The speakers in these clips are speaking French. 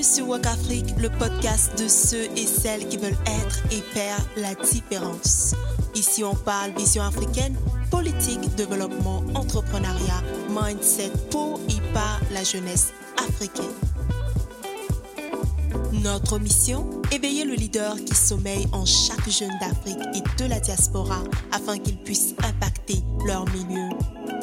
Bienvenue sur Walk Afrique, le podcast de ceux et celles qui veulent être et faire la différence. Ici, on parle vision africaine, politique, développement, entrepreneuriat, mindset pour et par la jeunesse africaine. Notre mission Éveiller le leader qui sommeille en chaque jeune d'Afrique et de la diaspora afin qu'ils puissent impacter leur milieu.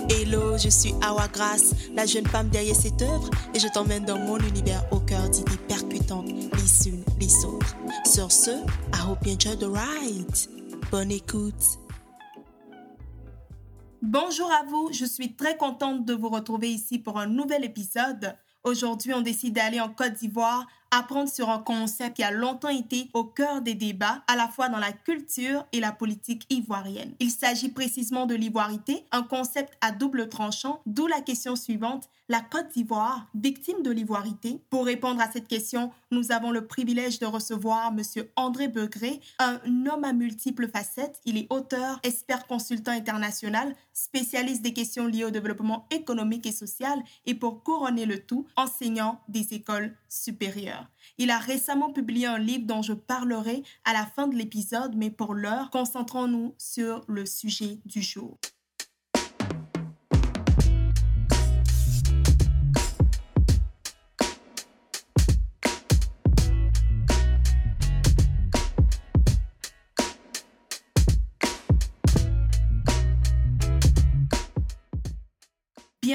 Hello, je suis Awa Grace, la jeune femme derrière cette œuvre, et je t'emmène dans mon univers au cœur d'idées percutantes les unes les autres. Sur ce, I hope you enjoy the ride. Bonne écoute. Bonjour à vous, je suis très contente de vous retrouver ici pour un nouvel épisode. Aujourd'hui, on décide d'aller en Côte d'Ivoire apprendre sur un concept qui a longtemps été au cœur des débats, à la fois dans la culture et la politique ivoirienne. Il s'agit précisément de l'ivoirité, un concept à double tranchant, d'où la question suivante, la Côte d'Ivoire, victime de l'ivoirité? Pour répondre à cette question, nous avons le privilège de recevoir M. André Begré, un homme à multiples facettes. Il est auteur, expert consultant international, spécialiste des questions liées au développement économique et social et pour couronner le tout, enseignant des écoles supérieures. Il a récemment publié un livre dont je parlerai à la fin de l'épisode, mais pour l'heure, concentrons-nous sur le sujet du jour.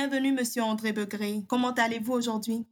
Bienvenue, Monsieur André Begré. Comment allez-vous aujourd'hui?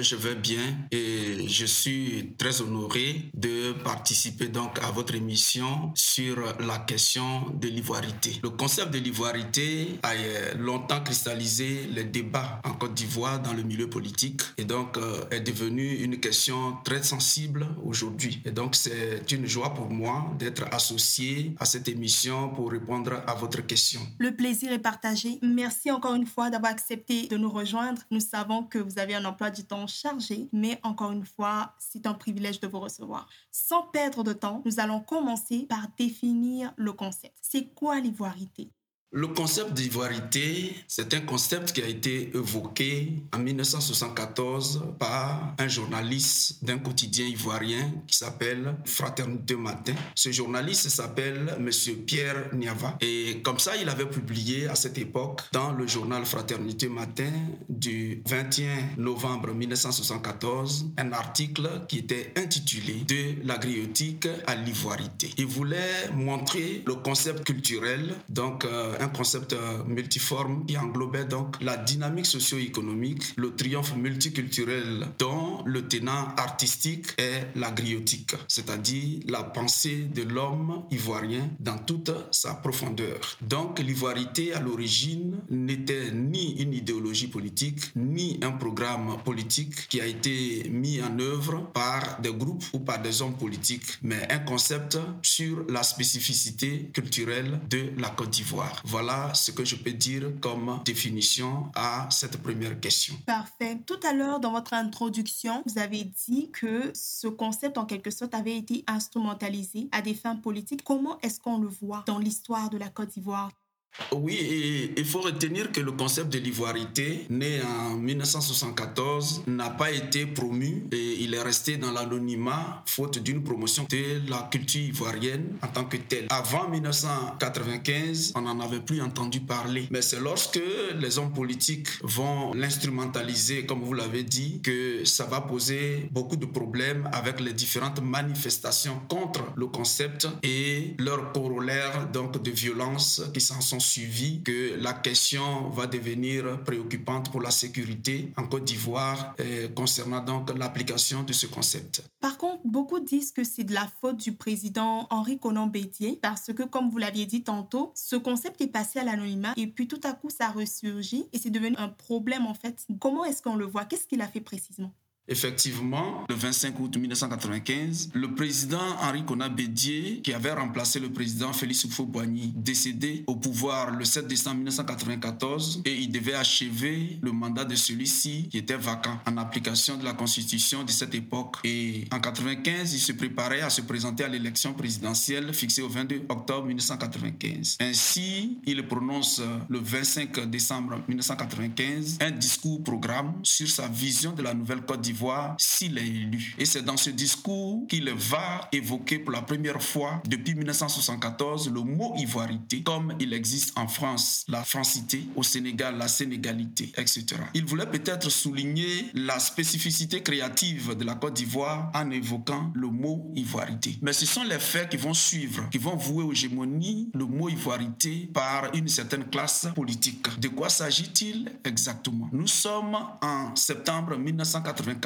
Je vais bien et je suis très honoré de participer donc à votre émission sur la question de l'ivoirité. Le concept de l'ivoirité a euh, longtemps cristallisé les débats en Côte d'Ivoire dans le milieu politique et donc euh, est devenu une question très sensible aujourd'hui. Et donc c'est une joie pour moi d'être associé à cette émission pour répondre à votre question. Le plaisir est partagé. Merci encore une fois d'avoir accepté de nous rejoindre. Nous savons que vous avez un emploi du temps chargé, mais encore une fois, c'est un privilège de vous recevoir. Sans perdre de temps, nous allons commencer par définir le concept. C'est quoi l'ivoirité? Le concept d'ivoirité, c'est un concept qui a été évoqué en 1974 par un journaliste d'un quotidien ivoirien qui s'appelle Fraternité Matin. Ce journaliste s'appelle Monsieur Pierre Niava. Et comme ça, il avait publié à cette époque dans le journal Fraternité Matin du 21 novembre 1974 un article qui était intitulé De l'agriotique à l'ivoirité. Il voulait montrer le concept culturel, donc euh, un concept euh, multiforme qui englobait donc la dynamique socio-économique, le triomphe multiculturel dont le tenant artistique est l'agriotique, c'est-à-dire la pensée de l'homme ivoirien dans toute sa profondeur. Donc l'ivoirité à l'origine n'était ni une idéologie politique, ni un programme politique qui a été mis en œuvre par des groupes ou par des hommes politiques, mais un concept sur la spécificité culturelle de la Côte d'Ivoire. Voilà ce que je peux dire comme définition à cette première question. Parfait. Tout à l'heure, dans votre introduction, vous avez dit que ce concept, en quelque sorte, avait été instrumentalisé à des fins politiques. Comment est-ce qu'on le voit dans l'histoire de la Côte d'Ivoire? Oui, il faut retenir que le concept de l'ivoirité, né en 1974, n'a pas été promu et il est resté dans l'anonymat faute d'une promotion de la culture ivoirienne en tant que telle. Avant 1995, on n'en avait plus entendu parler. Mais c'est lorsque les hommes politiques vont l'instrumentaliser, comme vous l'avez dit, que ça va poser beaucoup de problèmes avec les différentes manifestations contre le concept et leur corollaire donc de violence qui s'en sont suivi que la question va devenir préoccupante pour la sécurité en Côte d'Ivoire euh, concernant donc l'application de ce concept. Par contre, beaucoup disent que c'est de la faute du président Henri Conan Bédier parce que, comme vous l'aviez dit tantôt, ce concept est passé à l'anonymat et puis tout à coup ça ressurgit et c'est devenu un problème en fait. Comment est-ce qu'on le voit? Qu'est-ce qu'il a fait précisément? Effectivement, le 25 août 1995, le président Henri Kona Bédier, qui avait remplacé le président Félix Houphouët-Boigny, décédé au pouvoir le 7 décembre 1994, et il devait achever le mandat de celui-ci qui était vacant en application de la constitution de cette époque. Et en 1995, il se préparait à se présenter à l'élection présidentielle fixée au 22 octobre 1995. Ainsi, il prononce le 25 décembre 1995 un discours programme sur sa vision de la nouvelle Côte d'Ivoire d'Ivoire s'il est élu. Et c'est dans ce discours qu'il va évoquer pour la première fois depuis 1974 le mot ivoirité comme il existe en France, la francité, au Sénégal, la sénégalité, etc. Il voulait peut-être souligner la spécificité créative de la Côte d'Ivoire en évoquant le mot ivoirité. Mais ce sont les faits qui vont suivre, qui vont vouer aux gémonies le mot ivoirité par une certaine classe politique. De quoi s'agit-il exactement? Nous sommes en septembre 1994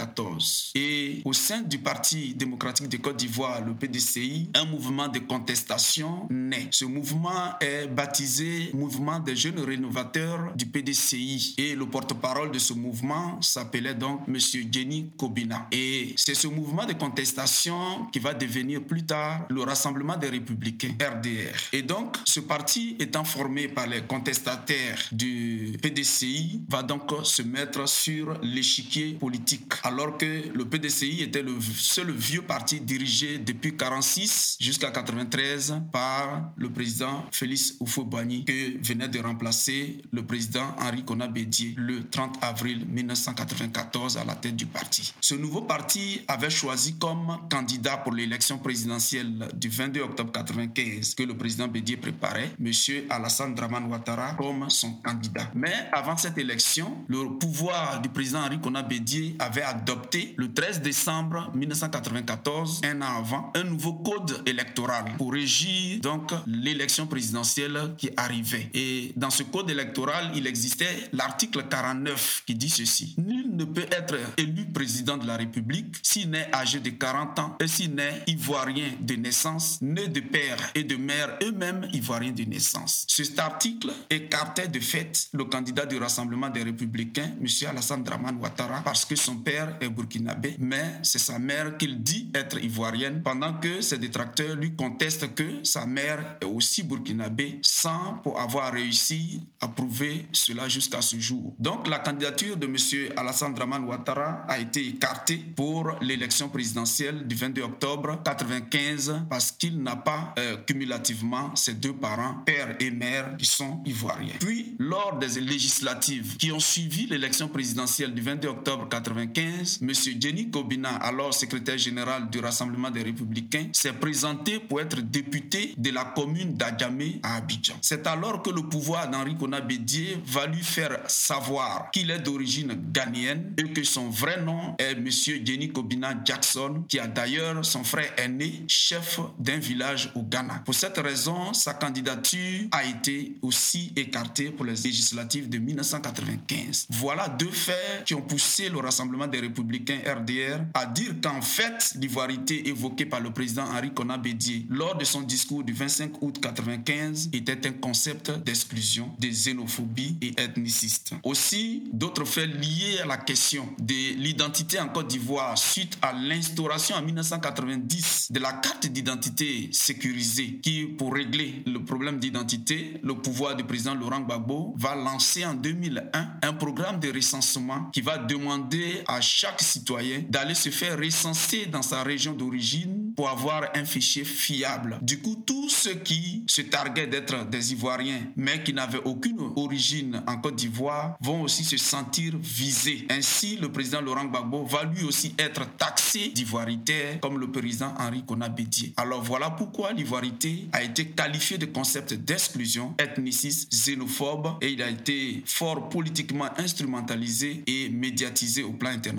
et au sein du Parti démocratique de Côte d'Ivoire, le PDCI, un mouvement de contestation naît. Ce mouvement est baptisé Mouvement des jeunes rénovateurs du PDCI et le porte-parole de ce mouvement s'appelait donc M. Jenny Kobina. Et c'est ce mouvement de contestation qui va devenir plus tard le Rassemblement des Républicains, RDR. Et donc, ce parti étant formé par les contestataires du PDCI va donc se mettre sur l'échiquier politique, alors que le PDCI était le seul vieux parti dirigé depuis 46 jusqu'à 93 par le président Félix Houphouët-Boigny que venait de remplacer le président Henri Konan Bédier le 30 avril 1994 à la tête du parti. Ce nouveau parti avait choisi comme candidat pour l'élection présidentielle du 22 octobre 1995 que le président Bédier préparait, M. Alassane Draman Ouattara comme son candidat. Mais avant cette élection, le pouvoir du président Henri Konan Bédier avait adopté le 13 décembre 1994, un an avant, un nouveau code électoral pour régir donc l'élection présidentielle qui arrivait. Et dans ce code électoral, il existait l'article 49 qui dit ceci. Nul ne peut être élu président de la République s'il n'est âgé de 40 ans et s'il n'est ivoirien de naissance, né de père et de mère eux-mêmes ivoiriens de naissance. Cet article écartait de fait le candidat du Rassemblement des Républicains, M. Alassane Draman Ouattara, parce que son père est burkinabé, mais c'est sa mère qu'il dit être ivoirienne, pendant que ses détracteurs lui contestent que sa mère est aussi burkinabé, sans pour avoir réussi à prouver cela jusqu'à ce jour. Donc la candidature de M. Alassane Draman Ouattara a été écartée pour l'élection présidentielle du 22 octobre 95 parce qu'il n'a pas euh, cumulativement ses deux parents, père et mère, qui sont ivoiriens. Puis, lors des législatives qui ont suivi l'élection présidentielle du 22 octobre 95, M. Jenny Kobina, alors secrétaire général du Rassemblement des Républicains, s'est présenté pour être député de la commune d'Adjamé à Abidjan. C'est alors que le pouvoir d'Henri Bédier va lui faire savoir qu'il est d'origine ghanéenne et que son vrai nom est M. Jenny Kobina Jackson, qui a d'ailleurs son frère aîné, chef d'un village au Ghana. Pour cette raison, sa candidature a été aussi écartée pour les législatives de 1995. Voilà deux faits qui ont poussé le Rassemblement des Républicains RDR à dire qu'en fait, l'ivoirité évoquée par le président Henri Konan Bédier lors de son discours du 25 août 1995 était un concept d'exclusion, de xénophobie et ethniciste. Aussi, d'autres faits liés à la question de l'identité en Côte d'Ivoire suite à l'instauration en 1990 de la carte d'identité sécurisée qui, pour régler le problème d'identité, le pouvoir du président Laurent Gbagbo va lancer en 2001 un programme de recensement qui va demander à chaque citoyen d'aller se faire recenser dans sa région d'origine pour avoir un fichier fiable. Du coup, tous ceux qui se targuaient d'être des Ivoiriens mais qui n'avaient aucune origine en Côte d'Ivoire vont aussi se sentir visés. Ainsi, le président Laurent Gbagbo va lui aussi être taxé d'ivoirité comme le président Henri Konan Bédier. Alors voilà pourquoi l'ivoirité a été qualifiée de concept d'exclusion ethniciste, xénophobe et il a été fort politiquement instrumentalisé et médiatisé au plan international.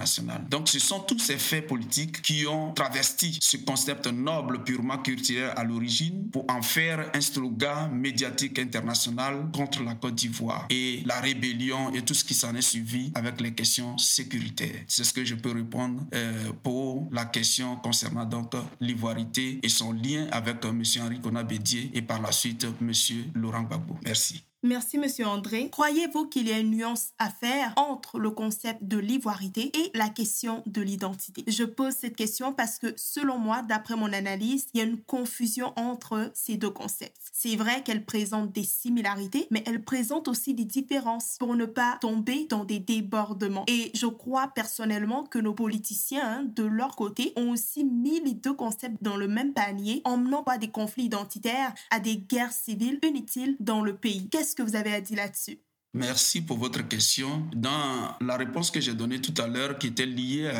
Donc ce sont tous ces faits politiques qui ont travesti ce concept noble purement culturel à l'origine pour en faire un slogan médiatique international contre la Côte d'Ivoire et la rébellion et tout ce qui s'en est suivi avec les questions sécuritaires. C'est ce que je peux répondre euh, pour la question concernant donc l'ivoirité et son lien avec euh, M. Henri Bédier et par la suite M. Laurent Gbagbo. Merci. Merci, Monsieur André. Croyez-vous qu'il y a une nuance à faire entre le concept de l'ivoirité et la question de l'identité? Je pose cette question parce que, selon moi, d'après mon analyse, il y a une confusion entre ces deux concepts. C'est vrai qu'elles présentent des similarités, mais elles présentent aussi des différences pour ne pas tomber dans des débordements. Et je crois personnellement que nos politiciens, hein, de leur côté, ont aussi mis les deux concepts dans le même panier, emmenant pas des conflits identitaires à des guerres civiles inutiles dans le pays. Qu'est-ce que vous avez à dire là-dessus? Merci pour votre question. Dans la réponse que j'ai donnée tout à l'heure, qui était liée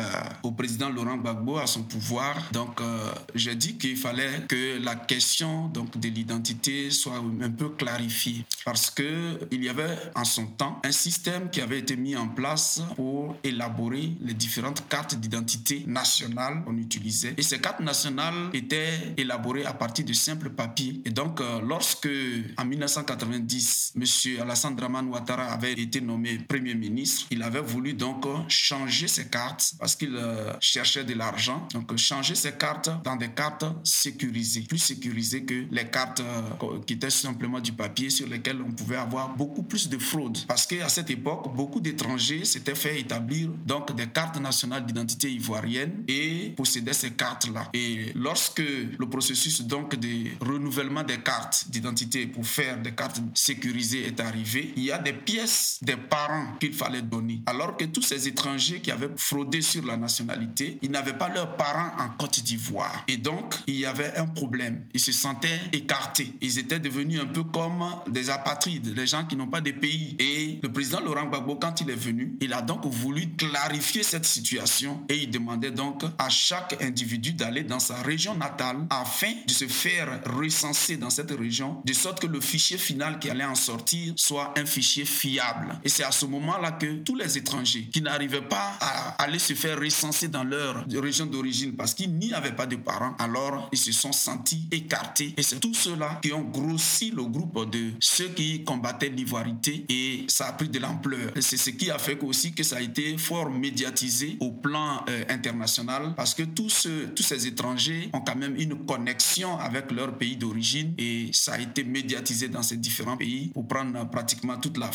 au président Laurent Gbagbo, à son pouvoir, donc euh, j'ai dit qu'il fallait que la question donc de l'identité soit un peu clarifiée, parce que il y avait en son temps un système qui avait été mis en place pour élaborer les différentes cartes d'identité nationales qu'on utilisait, et ces cartes nationales étaient élaborées à partir de simples papiers. Et donc, euh, lorsque en 1990, Monsieur Alassane Draman Ouattara avait été nommé Premier ministre, il avait voulu donc changer ses cartes parce qu'il euh, cherchait de l'argent. Donc changer ses cartes dans des cartes sécurisées, plus sécurisées que les cartes euh, qui étaient simplement du papier sur lesquelles on pouvait avoir beaucoup plus de fraude. Parce qu'à cette époque, beaucoup d'étrangers s'étaient fait établir donc des cartes nationales d'identité ivoirienne et possédaient ces cartes-là. Et lorsque le processus donc de renouvellement des cartes d'identité pour faire des cartes sécurisées est arrivé, il y a des pièces des parents qu'il fallait donner. Alors que tous ces étrangers qui avaient fraudé sur la nationalité, ils n'avaient pas leurs parents en Côte d'Ivoire. Et donc, il y avait un problème. Ils se sentaient écartés. Ils étaient devenus un peu comme des apatrides, des gens qui n'ont pas de pays. Et le président Laurent Gbagbo, quand il est venu, il a donc voulu clarifier cette situation et il demandait donc à chaque individu d'aller dans sa région natale afin de se faire recenser dans cette région, de sorte que le fichier final qui allait en sortir soit un fichier fiable. Et c'est à ce moment-là que tous les étrangers qui n'arrivaient pas à aller se faire recenser dans leur région d'origine parce qu'ils n'y avaient pas de parents, alors ils se sont sentis écartés. Et c'est tous ceux-là qui ont grossi le groupe de ceux qui combattaient l'ivoirité et ça a pris de l'ampleur. Et c'est ce qui a fait aussi que ça a été fort médiatisé au plan euh, international parce que tous, tous ces étrangers ont quand même une connexion avec leur pays d'origine et ça a été médiatisé dans ces différents pays pour prendre pratiquement toute la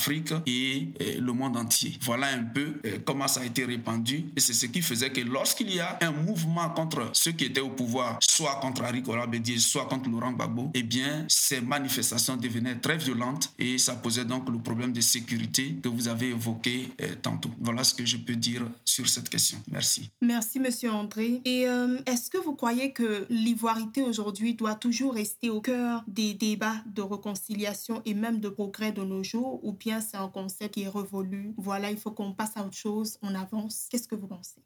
et, le monde entier. Voilà un peu euh, comment ça a été répandu. Et c'est ce qui faisait que lorsqu'il y a un mouvement contre ceux qui étaient au pouvoir, soit contre Harry Bédier, soit contre Laurent Gbagbo, eh bien, ces manifestations devenaient très violentes et ça posait donc le problème de sécurité que vous avez évoqué euh, tantôt. Voilà ce que je peux dire sur cette question. Merci. Merci, Monsieur André. Et euh, est-ce que vous croyez que l'ivoirité aujourd'hui doit toujours rester au cœur des débats de réconciliation et même de progrès de nos jours, ou c'est un concept qui est révolu. Voilà, il faut qu'on passe à autre chose, on avance. Qu'est-ce que vous pensez?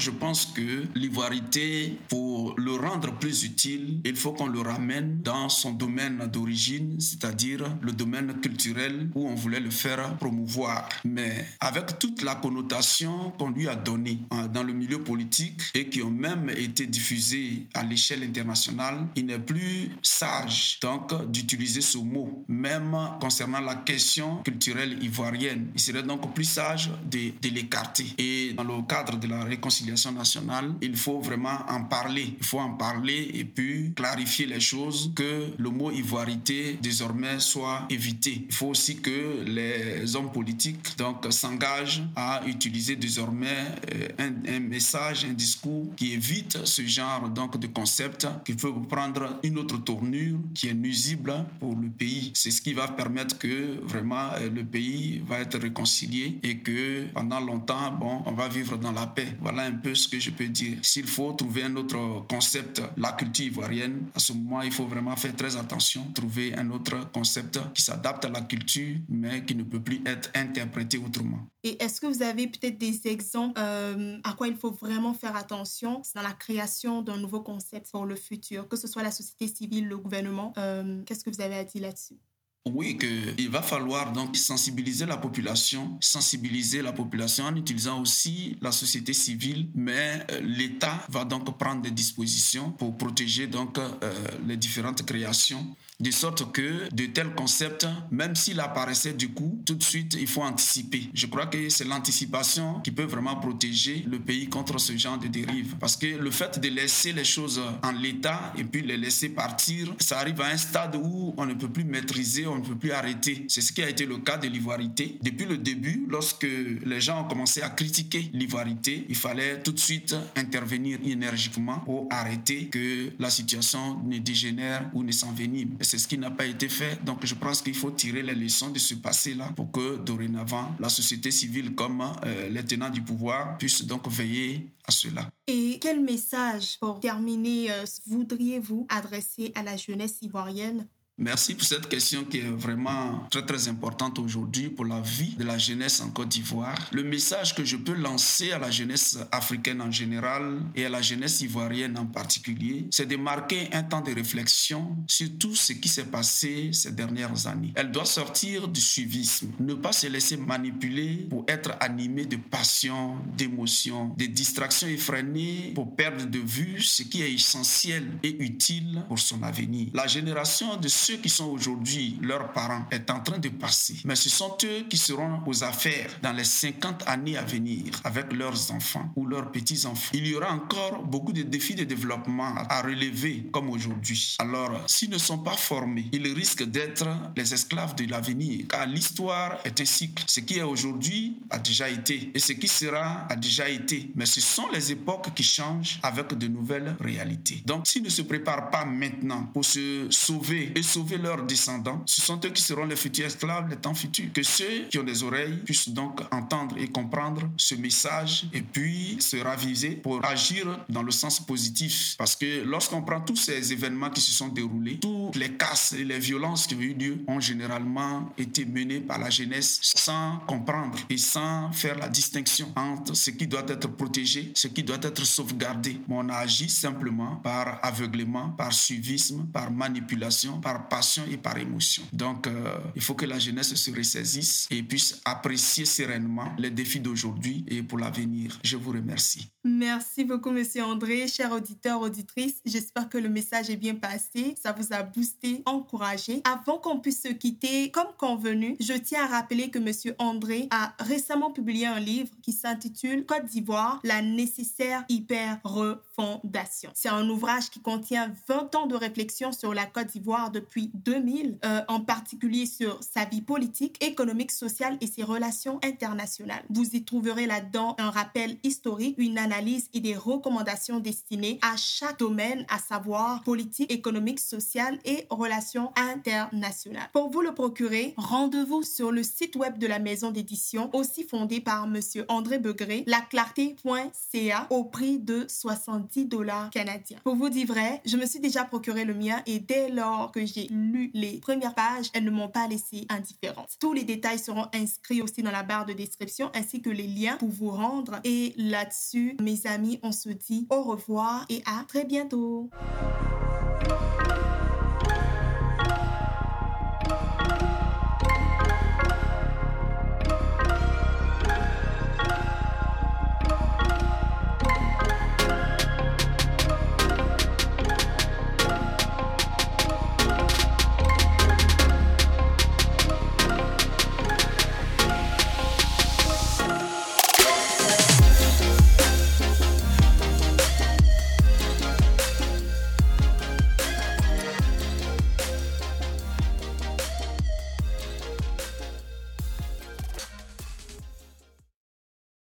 Je pense que l'ivoirité, pour le rendre plus utile, il faut qu'on le ramène dans son domaine d'origine, c'est-à-dire le domaine culturel où on voulait le faire promouvoir. Mais avec toute la connotation qu'on lui a donnée hein, dans le milieu politique et qui ont même été diffusées à l'échelle internationale, il n'est plus sage donc d'utiliser ce mot, même concernant la question culturelle ivoirienne. Il serait donc plus sage de, de l'écarter. Et dans le cadre de la réconciliation, nationale, il faut vraiment en parler. Il faut en parler et puis clarifier les choses, que le mot ivoirité désormais soit évité. Il faut aussi que les hommes politiques donc s'engagent à utiliser désormais euh, un, un, message, un discours qui évite ce genre donc de concept qui peut prendre une autre tournure qui est nuisible pour le pays. C'est ce qui va permettre que vraiment euh, le pays va être réconcilié et que pendant longtemps, bon, on va vivre dans la paix. Voilà un peu ce que je peux dire. S'il faut trouver un autre concept, la culture ivoirienne, à ce moment, il faut vraiment faire très attention, trouver un autre concept qui s'adapte à la culture, mais qui ne peut plus être interprété autrement. Et est-ce que vous avez peut-être des exemples euh, à quoi il faut vraiment faire attention? Dans la création d'un nouveau concept pour le futur, que ce soit la société civile, le gouvernement euh, Qu'est-ce que vous avez à dire là-dessus? Oui, qu'il va falloir donc sensibiliser la population, sensibiliser la population en utilisant aussi la société civile, mais euh, l'État va donc prendre des dispositions pour protéger donc euh, les différentes créations de sorte que de tels concepts, même s'il apparaissait du coup, tout de suite, il faut anticiper. Je crois que c'est l'anticipation qui peut vraiment protéger le pays contre ce genre de dérive. Parce que le fait de laisser les choses en l'état et puis les laisser partir, ça arrive à un stade où on ne peut plus maîtriser, on ne peut plus arrêter. C'est ce qui a été le cas de l'ivoirité. Depuis le début, lorsque les gens ont commencé à critiquer l'ivoirité, il fallait tout de suite intervenir énergiquement pour arrêter que la situation ne dégénère ou ne s'envenime c'est ce qui n'a pas été fait. Donc je pense qu'il faut tirer les leçons de ce passé-là pour que dorénavant, la société civile comme euh, les tenants du pouvoir puissent donc veiller à cela. Et quel message, pour terminer, euh, voudriez-vous adresser à la jeunesse ivoirienne? Merci pour cette question qui est vraiment très très importante aujourd'hui pour la vie de la jeunesse en Côte d'Ivoire. Le message que je peux lancer à la jeunesse africaine en général et à la jeunesse ivoirienne en particulier, c'est de marquer un temps de réflexion sur tout ce qui s'est passé ces dernières années. Elle doit sortir du suivisme, ne pas se laisser manipuler pour être animée de passion, d'émotion, de distractions effrénées pour perdre de vue ce qui est essentiel et utile pour son avenir. La génération de ceux qui sont aujourd'hui leurs parents est en train de passer, mais ce sont eux qui seront aux affaires dans les 50 années à venir avec leurs enfants ou leurs petits-enfants. Il y aura encore beaucoup de défis de développement à relever comme aujourd'hui. Alors, s'ils ne sont pas formés, ils risquent d'être les esclaves de l'avenir, car l'histoire est un cycle. Ce qui est aujourd'hui a déjà été, et ce qui sera a déjà été. Mais ce sont les époques qui changent avec de nouvelles réalités. Donc, s'ils ne se préparent pas maintenant pour se sauver et sauver leurs descendants, ce sont eux qui seront les futurs esclaves les temps futurs. Que ceux qui ont des oreilles puissent donc entendre et comprendre ce message et puis se raviser pour agir dans le sens positif. Parce que lorsqu'on prend tous ces événements qui se sont déroulés, les casses et les violences qui ont eu lieu ont généralement été menées par la jeunesse sans comprendre et sans faire la distinction entre ce qui doit être protégé, ce qui doit être sauvegardé. On a agi simplement par aveuglement, par suivisme, par manipulation, par passion et par émotion. Donc, euh, il faut que la jeunesse se ressaisisse et puisse apprécier sereinement les défis d'aujourd'hui et pour l'avenir. Je vous remercie. Merci beaucoup, Monsieur André. Chers auditeurs, auditrices, j'espère que le message est bien passé. Ça vous a boosté, encouragé. Avant qu'on puisse se quitter, comme convenu, je tiens à rappeler que Monsieur André a récemment publié un livre qui s'intitule Côte d'Ivoire, la nécessaire hyper refondation. C'est un ouvrage qui contient 20 ans de réflexion sur la Côte d'Ivoire depuis 2000, euh, en particulier sur sa vie politique, économique, sociale et ses relations internationales. Vous y trouverez là-dedans un rappel historique, une analyse et des recommandations destinées à chaque domaine, à savoir politique, économique, sociale et relations internationales. Pour vous le procurer, rendez-vous sur le site web de la maison d'édition, aussi fondée par Monsieur André Begré, laclarté.ca, au prix de 70 dollars canadiens. Pour vous dire vrai, je me suis déjà procuré le mien et dès lors que j'ai lu les premières pages, elles ne m'ont pas laissé indifférente. Tous les détails seront inscrits aussi dans la barre de description ainsi que les liens pour vous rendre. Et là-dessus, mes amis, on se dit au revoir et à très bientôt.